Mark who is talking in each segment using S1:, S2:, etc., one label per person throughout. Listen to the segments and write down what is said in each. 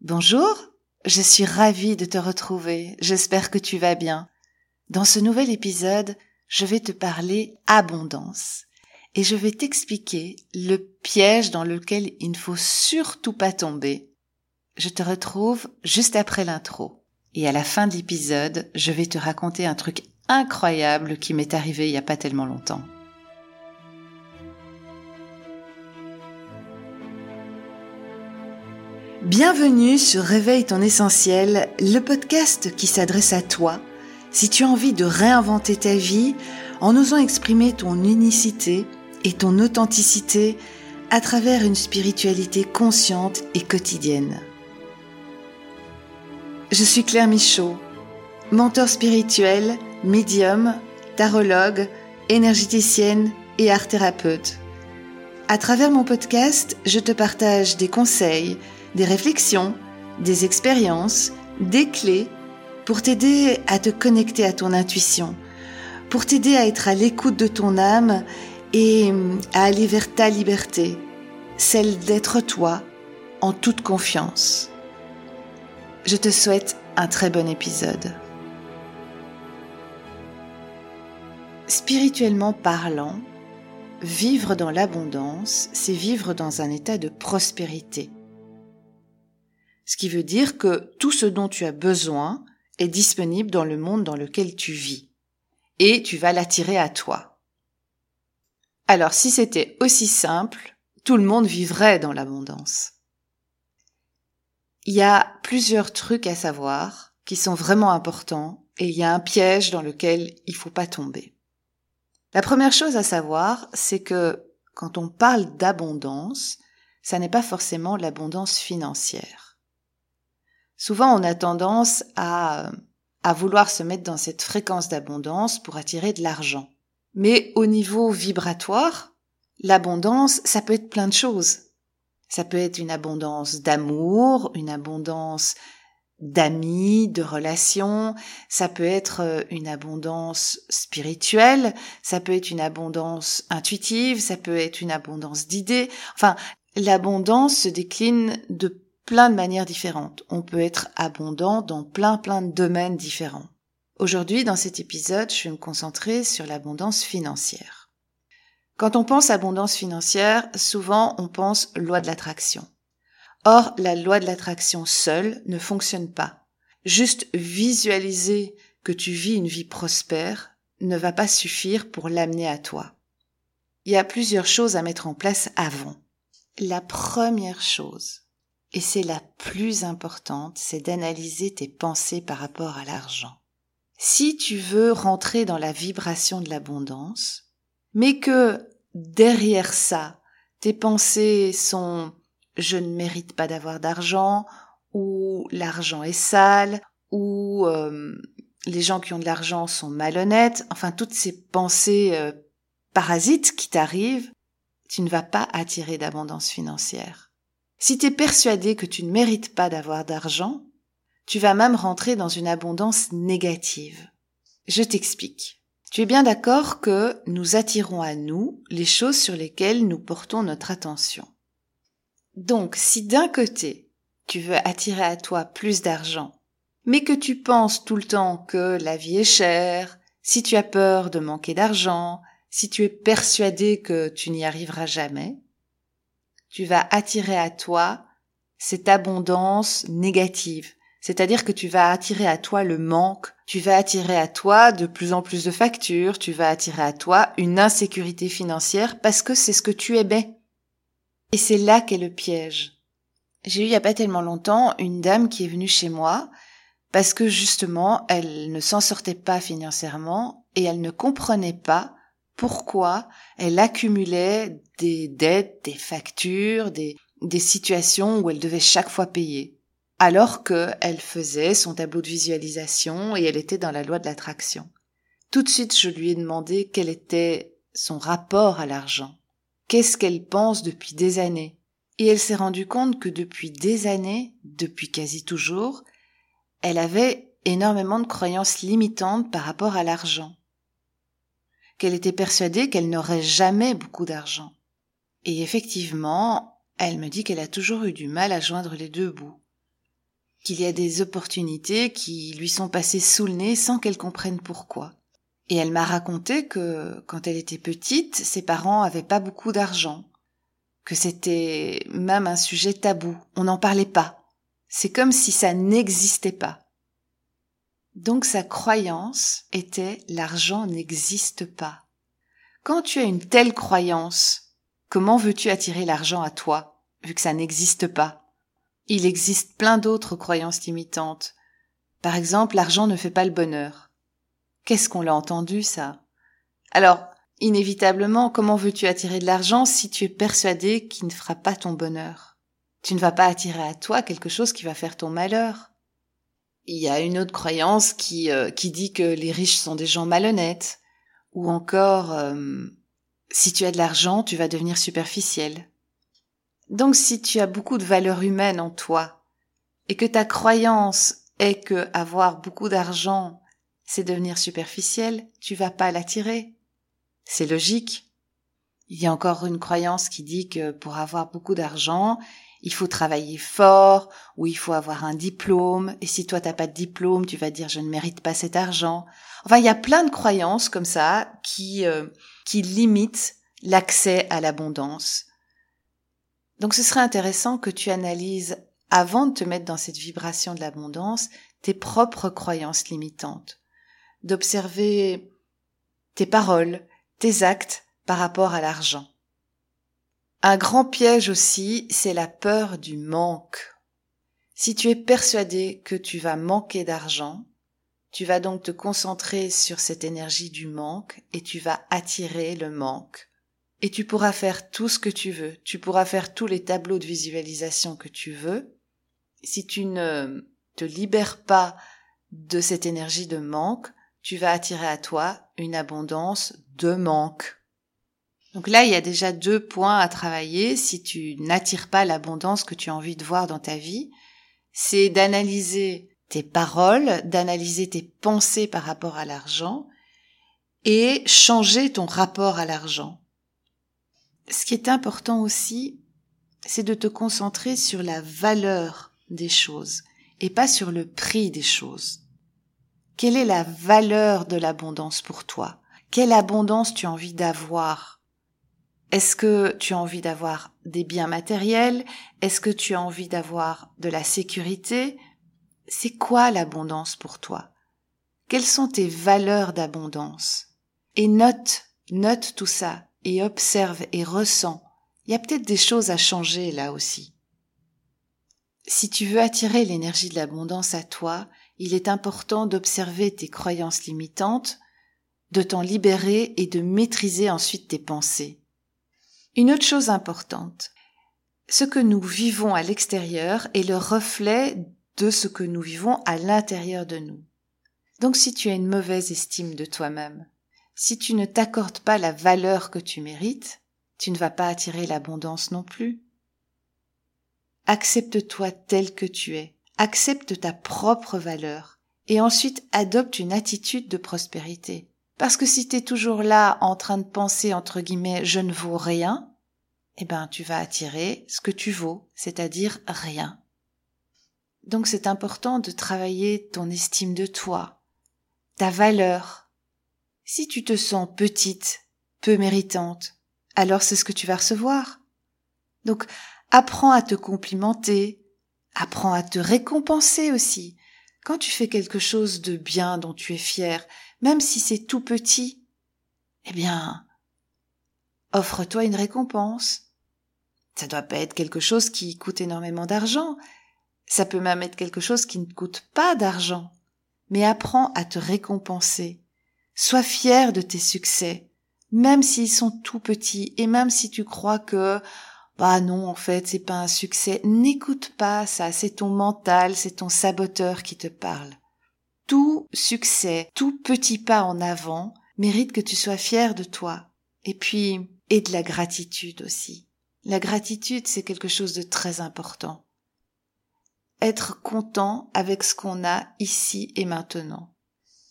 S1: Bonjour, je suis ravie de te retrouver, j'espère que tu vas bien. Dans ce nouvel épisode, je vais te parler abondance et je vais t'expliquer le piège dans lequel il ne faut surtout pas tomber. Je te retrouve juste après l'intro et à la fin de l'épisode, je vais te raconter un truc incroyable qui m'est arrivé il n'y a pas tellement longtemps. Bienvenue sur Réveille ton essentiel, le podcast qui s'adresse à toi si tu as envie de réinventer ta vie en osant exprimer ton unicité et ton authenticité à travers une spiritualité consciente et quotidienne. Je suis Claire Michaud, mentor spirituel, médium, tarologue, énergéticienne et art thérapeute. À travers mon podcast, je te partage des conseils, des réflexions, des expériences, des clés pour t'aider à te connecter à ton intuition, pour t'aider à être à l'écoute de ton âme et à aller vers ta liberté, celle d'être toi en toute confiance. Je te souhaite un très bon épisode. Spirituellement parlant, vivre dans l'abondance, c'est vivre dans un état de prospérité ce qui veut dire que tout ce dont tu as besoin est disponible dans le monde dans lequel tu vis, et tu vas l'attirer à toi. Alors si c'était aussi simple, tout le monde vivrait dans l'abondance. Il y a plusieurs trucs à savoir qui sont vraiment importants et il y a un piège dans lequel il faut pas tomber. La première chose à savoir, c'est que quand on parle d'abondance, ça n'est pas forcément l'abondance financière. Souvent, on a tendance à, à vouloir se mettre dans cette fréquence d'abondance pour attirer de l'argent. Mais au niveau vibratoire, l'abondance, ça peut être plein de choses. Ça peut être une abondance d'amour, une abondance d'amis, de relations, ça peut être euh, une abondance spirituelle, ça peut être une abondance intuitive, ça peut être une abondance d'idées. Enfin, l'abondance se décline de plein de manières différentes. On peut être abondant dans plein plein de domaines différents. Aujourd'hui, dans cet épisode, je vais me concentrer sur l'abondance financière. Quand on pense abondance financière, souvent on pense loi de l'attraction. Or, la loi de l'attraction seule ne fonctionne pas. Juste visualiser que tu vis une vie prospère ne va pas suffire pour l'amener à toi. Il y a plusieurs choses à mettre en place avant. La première chose, et c'est la plus importante, c'est d'analyser tes pensées par rapport à l'argent. Si tu veux rentrer dans la vibration de l'abondance, mais que derrière ça, tes pensées sont je ne mérite pas d'avoir d'argent, ou l'argent est sale, ou euh, les gens qui ont de l'argent sont malhonnêtes, enfin toutes ces pensées euh, parasites qui t'arrivent, tu ne vas pas attirer d'abondance financière. Si tu es persuadé que tu ne mérites pas d'avoir d'argent, tu vas même rentrer dans une abondance négative. Je t'explique. Tu es bien d'accord que nous attirons à nous les choses sur lesquelles nous portons notre attention. Donc, si d'un côté, tu veux attirer à toi plus d'argent, mais que tu penses tout le temps que la vie est chère, si tu as peur de manquer d'argent, si tu es persuadé que tu n'y arriveras jamais, tu vas attirer à toi cette abondance négative. C'est-à-dire que tu vas attirer à toi le manque, tu vas attirer à toi de plus en plus de factures, tu vas attirer à toi une insécurité financière parce que c'est ce que tu aimais. Et c'est là qu'est le piège. J'ai eu il y a pas tellement longtemps une dame qui est venue chez moi parce que justement elle ne s'en sortait pas financièrement et elle ne comprenait pas pourquoi elle accumulait des dettes, des factures, des, situations où elle devait chaque fois payer, alors qu'elle faisait son tableau de visualisation et elle était dans la loi de l'attraction. Tout de suite, je lui ai demandé quel était son rapport à l'argent. Qu'est-ce qu'elle pense depuis des années? Et elle s'est rendue compte que depuis des années, depuis quasi toujours, elle avait énormément de croyances limitantes par rapport à l'argent qu'elle était persuadée qu'elle n'aurait jamais beaucoup d'argent. Et effectivement, elle me dit qu'elle a toujours eu du mal à joindre les deux bouts. qu'il y a des opportunités qui lui sont passées sous le nez sans qu'elle comprenne pourquoi. Et elle m'a raconté que quand elle était petite, ses parents avaient pas beaucoup d'argent, que c'était même un sujet tabou, on n'en parlait pas. C'est comme si ça n'existait pas. Donc sa croyance était l'argent n'existe pas. Quand tu as une telle croyance, comment veux-tu attirer l'argent à toi, vu que ça n'existe pas? Il existe plein d'autres croyances limitantes. Par exemple, l'argent ne fait pas le bonheur. Qu'est-ce qu'on l'a entendu, ça? Alors, inévitablement, comment veux-tu attirer de l'argent si tu es persuadé qu'il ne fera pas ton bonheur? Tu ne vas pas attirer à toi quelque chose qui va faire ton malheur. Il y a une autre croyance qui, euh, qui dit que les riches sont des gens malhonnêtes, ou encore euh, si tu as de l'argent, tu vas devenir superficiel. Donc si tu as beaucoup de valeur humaine en toi, et que ta croyance est que avoir beaucoup d'argent c'est devenir superficiel, tu vas pas l'attirer. C'est logique. Il y a encore une croyance qui dit que pour avoir beaucoup d'argent, il faut travailler fort, ou il faut avoir un diplôme, et si toi t'as pas de diplôme, tu vas dire je ne mérite pas cet argent. Enfin, il y a plein de croyances comme ça qui, euh, qui limitent l'accès à l'abondance. Donc ce serait intéressant que tu analyses, avant de te mettre dans cette vibration de l'abondance, tes propres croyances limitantes d'observer tes paroles, tes actes par rapport à l'argent. Un grand piège aussi, c'est la peur du manque. Si tu es persuadé que tu vas manquer d'argent, tu vas donc te concentrer sur cette énergie du manque et tu vas attirer le manque. Et tu pourras faire tout ce que tu veux, tu pourras faire tous les tableaux de visualisation que tu veux. Si tu ne te libères pas de cette énergie de manque, tu vas attirer à toi une abondance de manque. Donc là, il y a déjà deux points à travailler si tu n'attires pas l'abondance que tu as envie de voir dans ta vie. C'est d'analyser tes paroles, d'analyser tes pensées par rapport à l'argent et changer ton rapport à l'argent. Ce qui est important aussi, c'est de te concentrer sur la valeur des choses et pas sur le prix des choses. Quelle est la valeur de l'abondance pour toi? Quelle abondance tu as envie d'avoir? Est-ce que tu as envie d'avoir des biens matériels? Est-ce que tu as envie d'avoir de la sécurité? C'est quoi l'abondance pour toi? Quelles sont tes valeurs d'abondance? Et note, note tout ça et observe et ressens. Il y a peut-être des choses à changer là aussi. Si tu veux attirer l'énergie de l'abondance à toi, il est important d'observer tes croyances limitantes, de t'en libérer et de maîtriser ensuite tes pensées. Une autre chose importante, ce que nous vivons à l'extérieur est le reflet de ce que nous vivons à l'intérieur de nous. Donc si tu as une mauvaise estime de toi-même, si tu ne t'accordes pas la valeur que tu mérites, tu ne vas pas attirer l'abondance non plus. Accepte-toi tel que tu es accepte ta propre valeur et ensuite adopte une attitude de prospérité. Parce que si tu es toujours là en train de penser entre guillemets je ne vaux rien, eh ben tu vas attirer ce que tu vaux, c'est-à-dire rien. Donc c'est important de travailler ton estime de toi, ta valeur. Si tu te sens petite, peu méritante, alors c'est ce que tu vas recevoir. Donc apprends à te complimenter, Apprends à te récompenser aussi. Quand tu fais quelque chose de bien dont tu es fier, même si c'est tout petit, eh bien, offre-toi une récompense. Ça doit pas être quelque chose qui coûte énormément d'argent. Ça peut même être quelque chose qui ne coûte pas d'argent. Mais apprends à te récompenser. Sois fier de tes succès, même s'ils sont tout petits et même si tu crois que bah non, en fait, c'est pas un succès. N'écoute pas ça, c'est ton mental, c'est ton saboteur qui te parle. Tout succès, tout petit pas en avant mérite que tu sois fier de toi. Et puis, et de la gratitude aussi. La gratitude, c'est quelque chose de très important. Être content avec ce qu'on a ici et maintenant.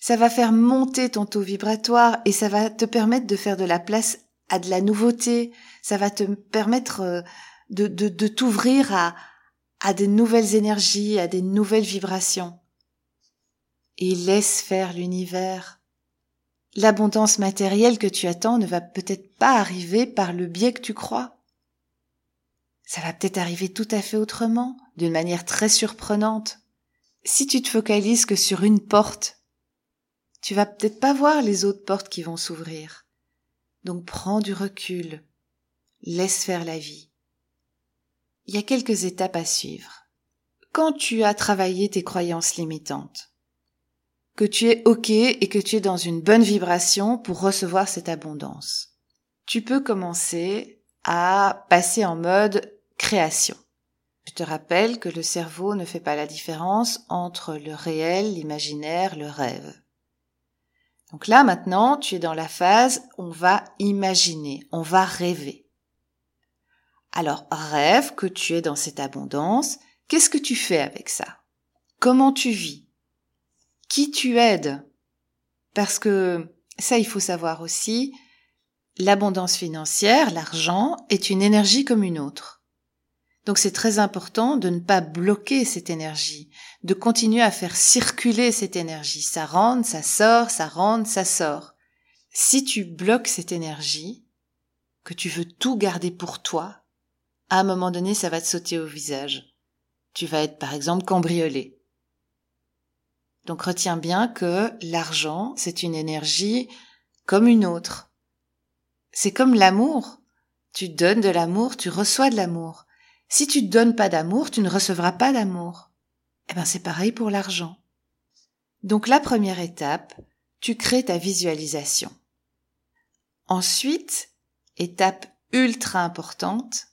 S1: Ça va faire monter ton taux vibratoire et ça va te permettre de faire de la place à de la nouveauté, ça va te permettre euh, de, t'ouvrir à, à des nouvelles énergies, à des nouvelles vibrations. Et laisse faire l'univers. L'abondance matérielle que tu attends ne va peut-être pas arriver par le biais que tu crois. Ça va peut-être arriver tout à fait autrement, d'une manière très surprenante. Si tu te focalises que sur une porte, tu vas peut-être pas voir les autres portes qui vont s'ouvrir. Donc prends du recul, laisse faire la vie. Il y a quelques étapes à suivre. Quand tu as travaillé tes croyances limitantes, que tu es OK et que tu es dans une bonne vibration pour recevoir cette abondance, tu peux commencer à passer en mode création. Je te rappelle que le cerveau ne fait pas la différence entre le réel, l'imaginaire, le rêve. Donc là maintenant, tu es dans la phase on va imaginer, on va rêver. Alors rêve que tu es dans cette abondance, qu'est-ce que tu fais avec ça? Comment tu vis? Qui tu aides? Parce que ça, il faut savoir aussi, l'abondance financière, l'argent, est une énergie comme une autre. Donc c'est très important de ne pas bloquer cette énergie, de continuer à faire circuler cette énergie. Ça rentre, ça sort, ça rentre, ça sort. Si tu bloques cette énergie, que tu veux tout garder pour toi, à un moment donné, ça va te sauter au visage. Tu vas être par exemple cambriolé. Donc retiens bien que l'argent, c'est une énergie comme une autre. C'est comme l'amour. Tu donnes de l'amour, tu reçois de l'amour. Si tu ne donnes pas d'amour, tu ne recevras pas d'amour. Eh ben, c'est pareil pour l'argent. Donc, la première étape, tu crées ta visualisation. Ensuite, étape ultra importante,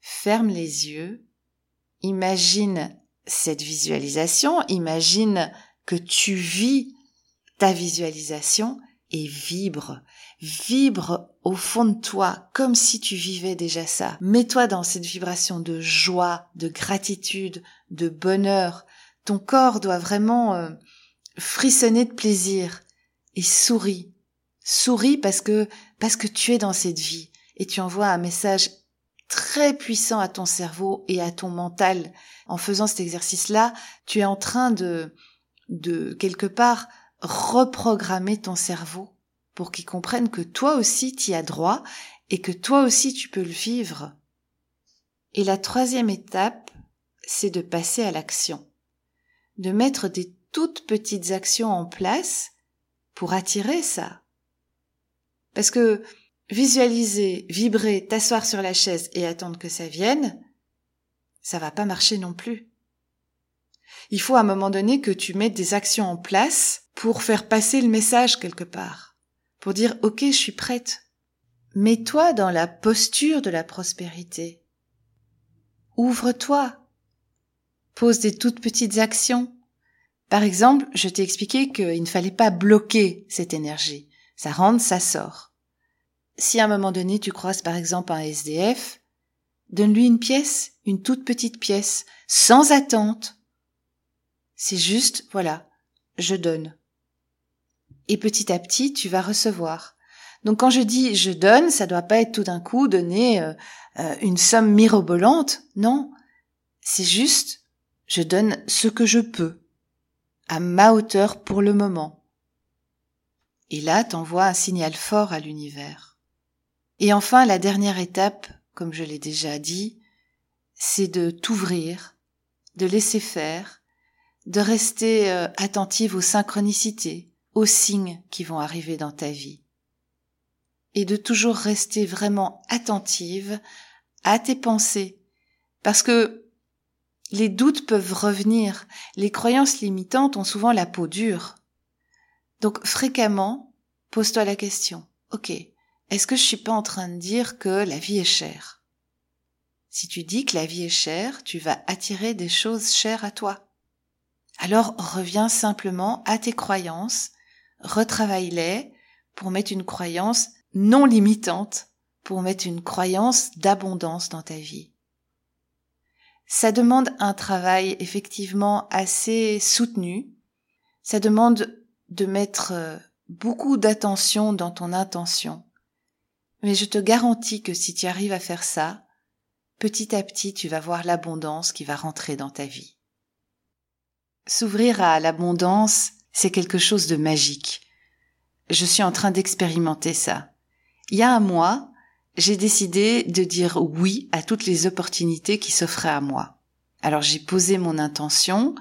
S1: ferme les yeux, imagine cette visualisation, imagine que tu vis ta visualisation et vibre vibre au fond de toi comme si tu vivais déjà ça. Mets-toi dans cette vibration de joie, de gratitude, de bonheur. Ton corps doit vraiment euh, frissonner de plaisir et souris. Souris parce que parce que tu es dans cette vie et tu envoies un message très puissant à ton cerveau et à ton mental. En faisant cet exercice-là, tu es en train de de quelque part reprogrammer ton cerveau pour qu'ils comprennent que toi aussi t'y as droit et que toi aussi tu peux le vivre. Et la troisième étape, c'est de passer à l'action, de mettre des toutes petites actions en place pour attirer ça. Parce que visualiser, vibrer, t'asseoir sur la chaise et attendre que ça vienne, ça va pas marcher non plus. Il faut à un moment donné que tu mettes des actions en place pour faire passer le message quelque part pour dire OK, je suis prête. Mets-toi dans la posture de la prospérité. Ouvre-toi. Pose des toutes petites actions. Par exemple, je t'ai expliqué qu'il ne fallait pas bloquer cette énergie. Ça rentre, ça sort. Si à un moment donné tu croises par exemple un SDF, donne-lui une pièce, une toute petite pièce, sans attente. C'est juste, voilà, je donne et petit à petit tu vas recevoir. Donc quand je dis je donne, ça doit pas être tout d'un coup donner euh, euh, une somme mirobolante, non. C'est juste je donne ce que je peux, à ma hauteur pour le moment. Et là, t'envoies un signal fort à l'univers. Et enfin, la dernière étape, comme je l'ai déjà dit, c'est de t'ouvrir, de laisser faire, de rester euh, attentive aux synchronicités, aux signes qui vont arriver dans ta vie. Et de toujours rester vraiment attentive à tes pensées. Parce que les doutes peuvent revenir. Les croyances limitantes ont souvent la peau dure. Donc fréquemment, pose-toi la question. Ok, est-ce que je suis pas en train de dire que la vie est chère? Si tu dis que la vie est chère, tu vas attirer des choses chères à toi. Alors reviens simplement à tes croyances retravaille-les pour mettre une croyance non limitante, pour mettre une croyance d'abondance dans ta vie. Ça demande un travail effectivement assez soutenu. Ça demande de mettre euh, beaucoup d'attention dans ton intention. Mais je te garantis que si tu arrives à faire ça, petit à petit tu vas voir l'abondance qui va rentrer dans ta vie. S'ouvrir à l'abondance, c'est quelque chose de magique. Je suis en train d'expérimenter ça. Il y a un mois, j'ai décidé de dire oui à toutes les opportunités qui s'offraient à moi. Alors j'ai posé mon intention,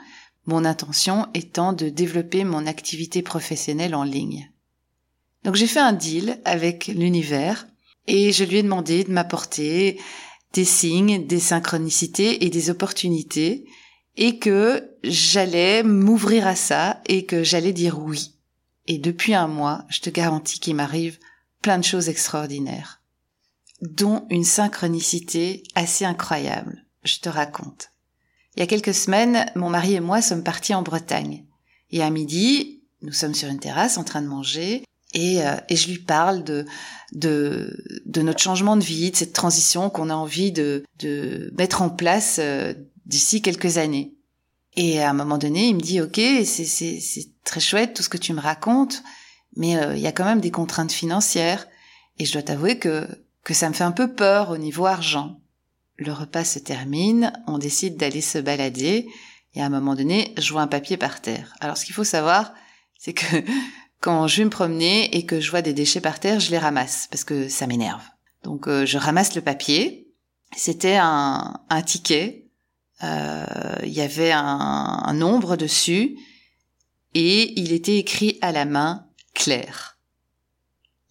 S1: mon intention étant de développer mon activité professionnelle en ligne. Donc j'ai fait un deal avec l'univers et je lui ai demandé de m'apporter des signes, des synchronicités et des opportunités et que j'allais m'ouvrir à ça et que j'allais dire oui. Et depuis un mois, je te garantis qu'il m'arrive plein de choses extraordinaires, dont une synchronicité assez incroyable. Je te raconte. Il y a quelques semaines, mon mari et moi sommes partis en Bretagne. Et à midi, nous sommes sur une terrasse en train de manger et, euh, et je lui parle de, de, notre changement de vie, de cette transition qu'on a envie de, de mettre en place euh, d'ici quelques années. Et à un moment donné, il me dit, OK, c'est très chouette tout ce que tu me racontes, mais euh, il y a quand même des contraintes financières. Et je dois t'avouer que, que ça me fait un peu peur au niveau argent. Le repas se termine, on décide d'aller se balader, et à un moment donné, je vois un papier par terre. Alors ce qu'il faut savoir, c'est que quand je vais me promener et que je vois des déchets par terre, je les ramasse, parce que ça m'énerve. Donc euh, je ramasse le papier. C'était un, un ticket il y avait un, nombre dessus et il était écrit à la main clair.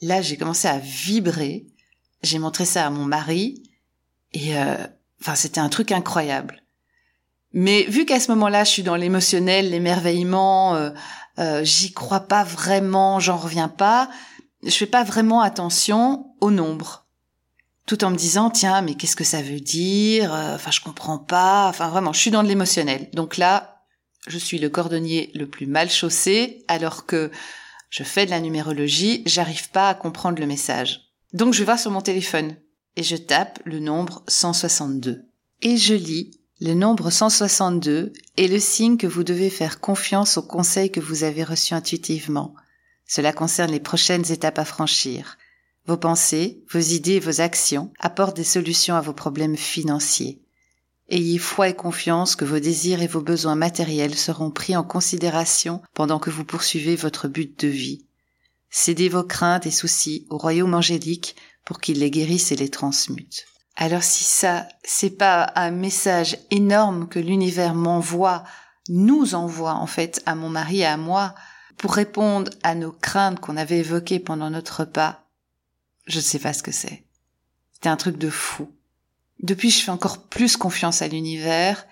S1: Là, j'ai commencé à vibrer. J'ai montré ça à mon mari et euh, enfin c'était un truc incroyable. Mais vu qu'à ce moment-là, je suis dans l'émotionnel, l'émerveillement, euh, euh, j'y crois pas vraiment, j'en reviens pas. Je fais pas vraiment attention au nombre tout en me disant tiens mais qu'est-ce que ça veut dire? Enfin je comprends pas. Enfin vraiment je suis dans de l'émotionnel. Donc là je suis le cordonnier le plus mal chaussé alors que je fais de la numérologie j'arrive pas à comprendre le message. Donc je vais sur mon téléphone et je tape le nombre 162 et je lis le nombre 162 est le signe que vous devez faire confiance aux conseils que vous avez reçus intuitivement. Cela concerne les prochaines étapes à franchir. Vos pensées, vos idées vos actions apportent des solutions à vos problèmes financiers. Ayez foi et confiance que vos désirs et vos besoins matériels seront pris en considération pendant que vous poursuivez votre but de vie. Cédez vos craintes et soucis au royaume angélique pour qu'il les guérisse et les transmute. Alors si ça, c'est pas un message énorme que l'univers m'envoie, nous envoie en fait à mon mari et à moi, pour répondre à nos craintes qu'on avait évoquées pendant notre repas, je ne sais pas ce que c'est. C'était un truc de fou. Depuis, je fais encore plus confiance à l'univers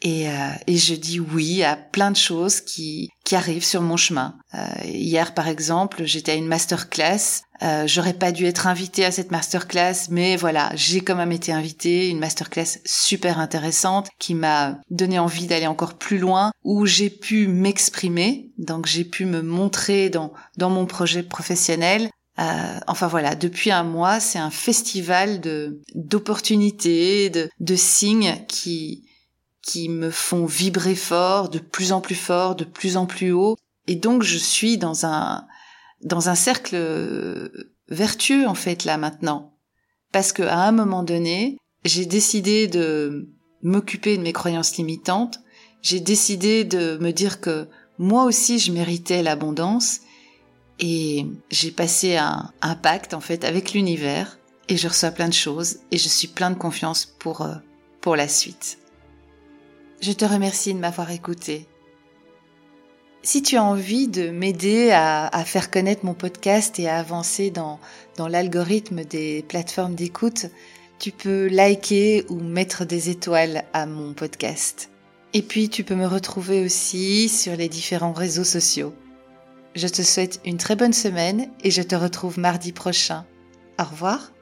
S1: et, euh, et, je dis oui à plein de choses qui, qui arrivent sur mon chemin. Euh, hier, par exemple, j'étais à une masterclass. Euh, J'aurais pas dû être invitée à cette masterclass, mais voilà, j'ai quand même été invitée. Une masterclass super intéressante qui m'a donné envie d'aller encore plus loin, où j'ai pu m'exprimer. Donc j'ai pu me montrer dans dans mon projet professionnel euh, enfin voilà, depuis un mois, c'est un festival de d'opportunités, de, de signes qui qui me font vibrer fort, de plus en plus fort, de plus en plus haut. Et donc je suis dans un dans un cercle vertueux en fait là maintenant, parce que à un moment donné, j'ai décidé de m'occuper de mes croyances limitantes. J'ai décidé de me dire que moi aussi je méritais l'abondance et j'ai passé un, pacte en fait avec l'univers et je reçois plein de choses et je suis plein de confiance pour, euh, pour la suite. Je te remercie de m'avoir écouté. Si tu as envie de m'aider à, à, faire connaître mon podcast et à avancer dans, dans l'algorithme des plateformes d'écoute, tu peux liker ou mettre des étoiles à mon podcast. Et puis tu peux me retrouver aussi sur les différents réseaux sociaux. Je te souhaite une très bonne semaine et je te retrouve mardi prochain. Au revoir.